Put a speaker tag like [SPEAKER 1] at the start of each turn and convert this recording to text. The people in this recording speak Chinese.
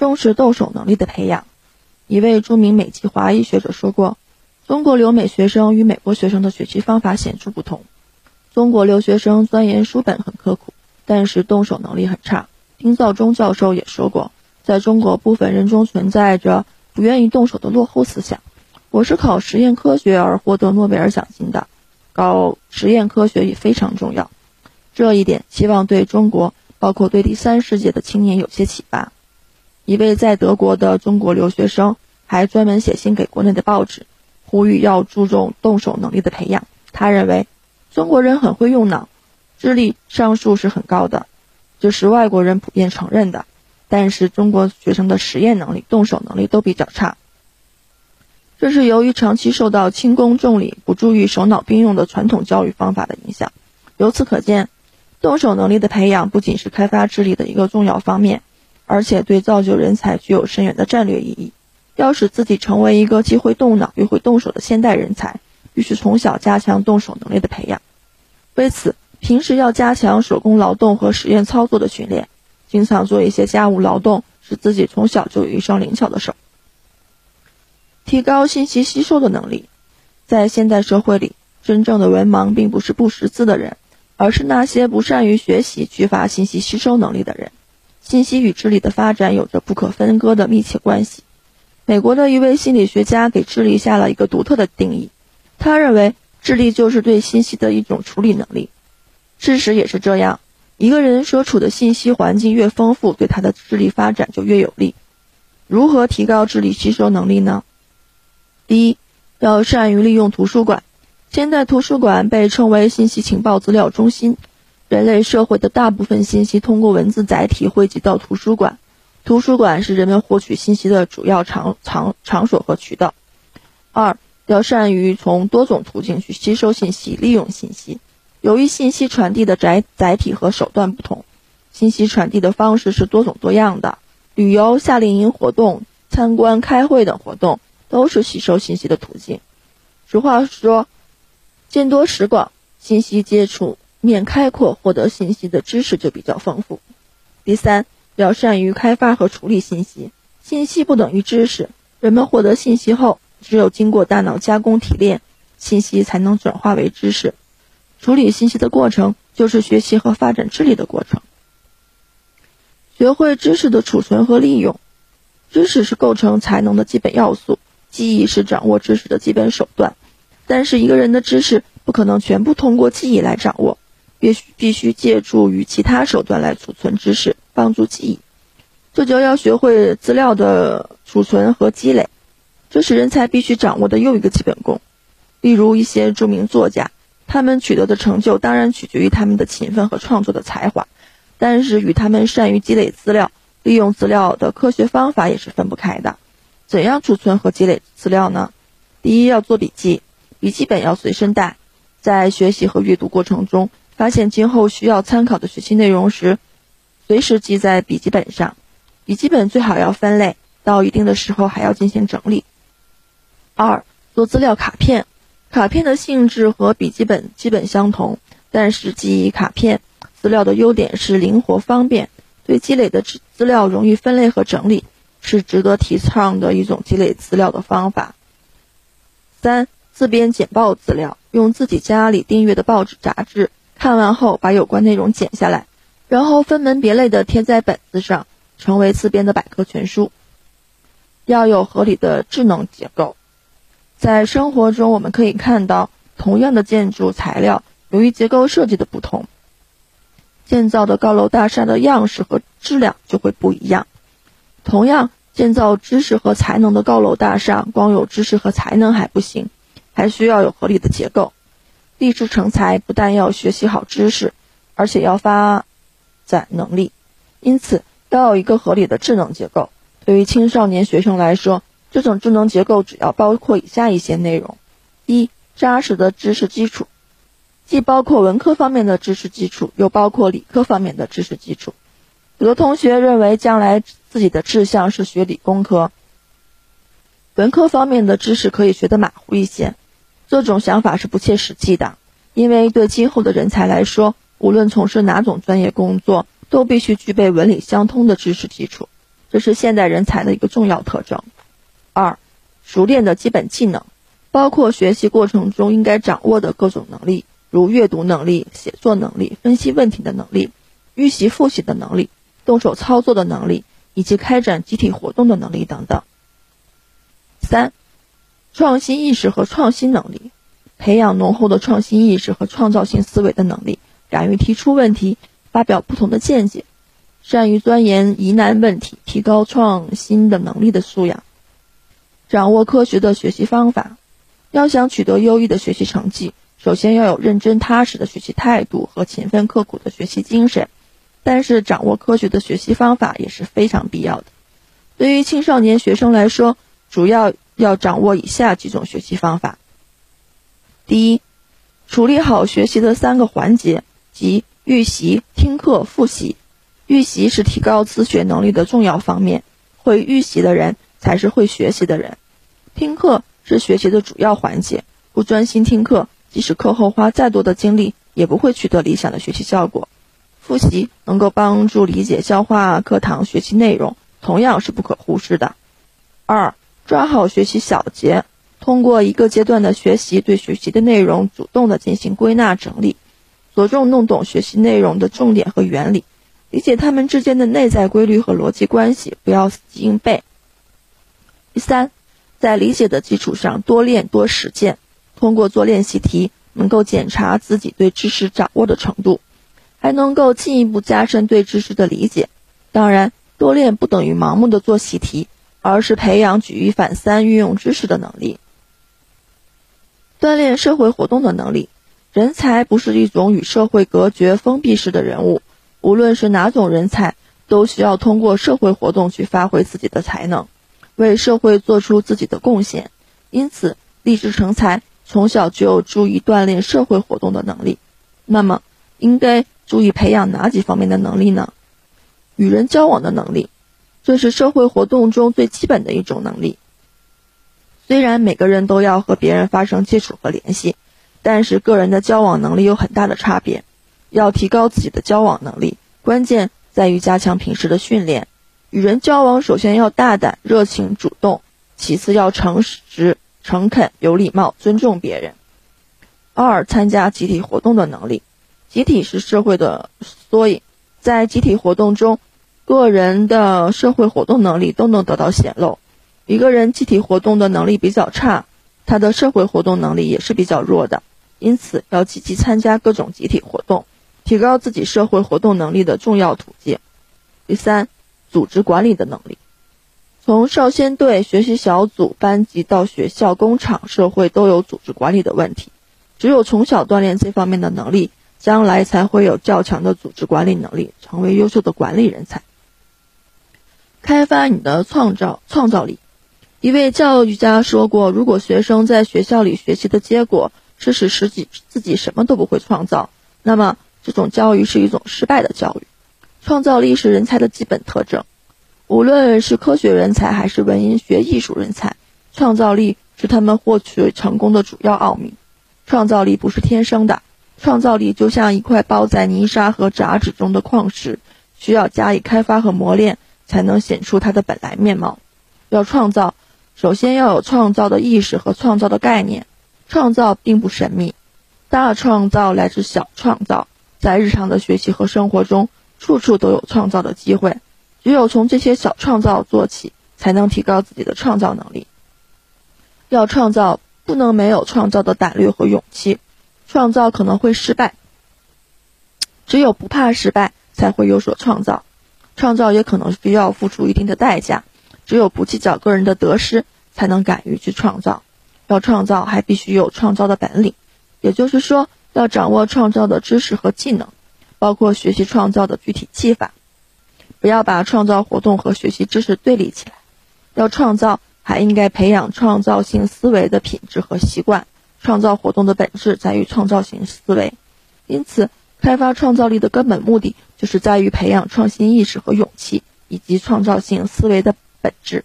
[SPEAKER 1] 重视动手能力的培养。一位著名美籍华裔学者说过，中国留美学生与美国学生的学习方法显著不同。中国留学生钻研书本很刻苦，但是动手能力很差。丁肇中教授也说过，在中国部分人中存在着不愿意动手的落后思想。我是考实验科学而获得诺贝尔奖金的，搞实验科学也非常重要。这一点希望对中国，包括对第三世界的青年有些启发。一位在德国的中国留学生还专门写信给国内的报纸，呼吁要注重动手能力的培养。他认为，中国人很会用脑，智力上数是很高的，这是外国人普遍承认的。但是中国学生的实验能力、动手能力都比较差。这是由于长期受到轻功重理、不注意手脑并用的传统教育方法的影响。由此可见，动手能力的培养不仅是开发智力的一个重要方面，而且对造就人才具有深远的战略意义。要使自己成为一个既会动脑又会动手的现代人才，必须从小加强动手能力的培养。为此，平时要加强手工劳动和实验操作的训练，经常做一些家务劳动，使自己从小就有一双灵巧的手。提高信息吸收的能力，在现代社会里，真正的文盲并不是不识字的人，而是那些不善于学习、缺乏信息吸收能力的人。信息与智力的发展有着不可分割的密切关系。美国的一位心理学家给智力下了一个独特的定义，他认为智力就是对信息的一种处理能力。事实也是这样，一个人所处的信息环境越丰富，对他的智力发展就越有利。如何提高智力吸收能力呢？第一，要善于利用图书馆。现代图书馆被称为信息情报资料中心。人类社会的大部分信息通过文字载体汇集到图书馆，图书馆是人们获取信息的主要场场场所和渠道。二，要善于从多种途径去吸收信息、利用信息。由于信息传递的载载体和手段不同，信息传递的方式是多种多样的。旅游、夏令营活动、参观、开会等活动。都是吸收信息的途径。俗话说：“见多识广，信息接触面开阔，获得信息的知识就比较丰富。”第三，要善于开发和处理信息。信息不等于知识，人们获得信息后，只有经过大脑加工提炼，信息才能转化为知识。处理信息的过程，就是学习和发展智力的过程。学会知识的储存和利用，知识是构成才能的基本要素。记忆是掌握知识的基本手段，但是一个人的知识不可能全部通过记忆来掌握，必须必须借助于其他手段来储存知识，帮助记忆。这就要学会资料的储存和积累，这是人才必须掌握的又一个基本功。例如一些著名作家，他们取得的成就当然取决于他们的勤奋和创作的才华，但是与他们善于积累资料、利用资料的科学方法也是分不开的。怎样储存和积累资料呢？第一，要做笔记，笔记本要随身带，在学习和阅读过程中，发现今后需要参考的学习内容时，随时记在笔记本上。笔记本最好要分类，到一定的时候还要进行整理。二，做资料卡片，卡片的性质和笔记本基本相同，但是记忆卡片资料的优点是灵活方便，对积累的资资料容易分类和整理。是值得提倡的一种积累资料的方法。三、自编简报资料，用自己家里订阅的报纸、杂志看完后，把有关内容剪下来，然后分门别类的贴在本子上，成为自编的百科全书。要有合理的智能结构。在生活中，我们可以看到，同样的建筑材料，由于结构设计的不同，建造的高楼大厦的样式和质量就会不一样。同样，建造知识和才能的高楼大厦，光有知识和才能还不行，还需要有合理的结构。立志成才，不但要学习好知识，而且要发展能力。因此，要有一个合理的智能结构。对于青少年学生来说，这种智能结构主要包括以下一些内容：一、扎实的知识基础，既包括文科方面的知识基础，又包括理科方面的知识基础。有的同学认为，将来自己的志向是学理工科，文科方面的知识可以学得马虎一些。这种想法是不切实际的，因为对今后的人才来说，无论从事哪种专业工作，都必须具备文理相通的知识基础。这是现代人才的一个重要特征。二，熟练的基本技能，包括学习过程中应该掌握的各种能力，如阅读能力、写作能力、分析问题的能力、预习复习的能力、动手操作的能力，以及开展集体活动的能力等等。三，创新意识和创新能力，培养浓厚的创新意识和创造性思维的能力，敢于提出问题，发表不同的见解，善于钻研疑难问题，提高创新的能力的素养，掌握科学的学习方法。要想取得优异的学习成绩，首先要有认真踏实的学习态度和勤奋刻苦的学习精神。但是，掌握科学的学习方法也是非常必要的。对于青少年学生来说，主要要掌握以下几种学习方法：第一，处理好学习的三个环节，即预习、听课、复习。预习是提高自学能力的重要方面，会预习的人才是会学习的人。听课是学习的主要环节，不专心听课，即使课后花再多的精力，也不会取得理想的学习效果。复习能够帮助理解、消化课堂学习内容，同样是不可忽视的。二抓好学习小节，通过一个阶段的学习，对学习的内容主动的进行归纳整理，着重弄懂学习内容的重点和原理，理解它们之间的内在规律和逻辑关系，不要死记硬背。第三，在理解的基础上多练多实践，通过做练习题，能够检查自己对知识掌握的程度，还能够进一步加深对知识的理解。当然，多练不等于盲目的做习题。而是培养举一反三、运用知识的能力，锻炼社会活动的能力。人才不是一种与社会隔绝、封闭式的人物，无论是哪种人才，都需要通过社会活动去发挥自己的才能，为社会做出自己的贡献。因此，立志成才，从小就有注意锻炼社会活动的能力。那么，应该注意培养哪几方面的能力呢？与人交往的能力。这是社会活动中最基本的一种能力。虽然每个人都要和别人发生接触和联系，但是个人的交往能力有很大的差别。要提高自己的交往能力，关键在于加强平时的训练。与人交往，首先要大胆、热情、主动；其次要诚实、诚恳、有礼貌、尊重别人。二、参加集体活动的能力。集体是社会的缩影，在集体活动中。个人的社会活动能力都能得到显露。一个人集体活动的能力比较差，他的社会活动能力也是比较弱的。因此，要积极参加各种集体活动，提高自己社会活动能力的重要途径。第三，组织管理的能力。从少先队、学习小组、班级到学校、工厂、社会，都有组织管理的问题。只有从小锻炼这方面的能力，将来才会有较强的组织管理能力，成为优秀的管理人才。开发你的创造创造力。一位教育家说过：“如果学生在学校里学习的结果是使自己自己什么都不会创造，那么这种教育是一种失败的教育。创造力是人才的基本特征，无论是科学人才还是文学艺术人才，创造力是他们获取成功的主要奥秘。创造力不是天生的，创造力就像一块包在泥沙和杂质中的矿石，需要加以开发和磨练。”才能显出它的本来面貌。要创造，首先要有创造的意识和创造的概念。创造并不神秘，大创造来自小创造。在日常的学习和生活中，处处都有创造的机会。只有从这些小创造做起，才能提高自己的创造能力。要创造，不能没有创造的胆略和勇气。创造可能会失败，只有不怕失败，才会有所创造。创造也可能需要付出一定的代价，只有不计较个人的得失，才能敢于去创造。要创造，还必须有创造的本领，也就是说，要掌握创造的知识和技能，包括学习创造的具体技法。不要把创造活动和学习知识对立起来。要创造，还应该培养创造性思维的品质和习惯。创造活动的本质在于创造性思维，因此。开发创造力的根本目的，就是在于培养创新意识和勇气，以及创造性思维的本质。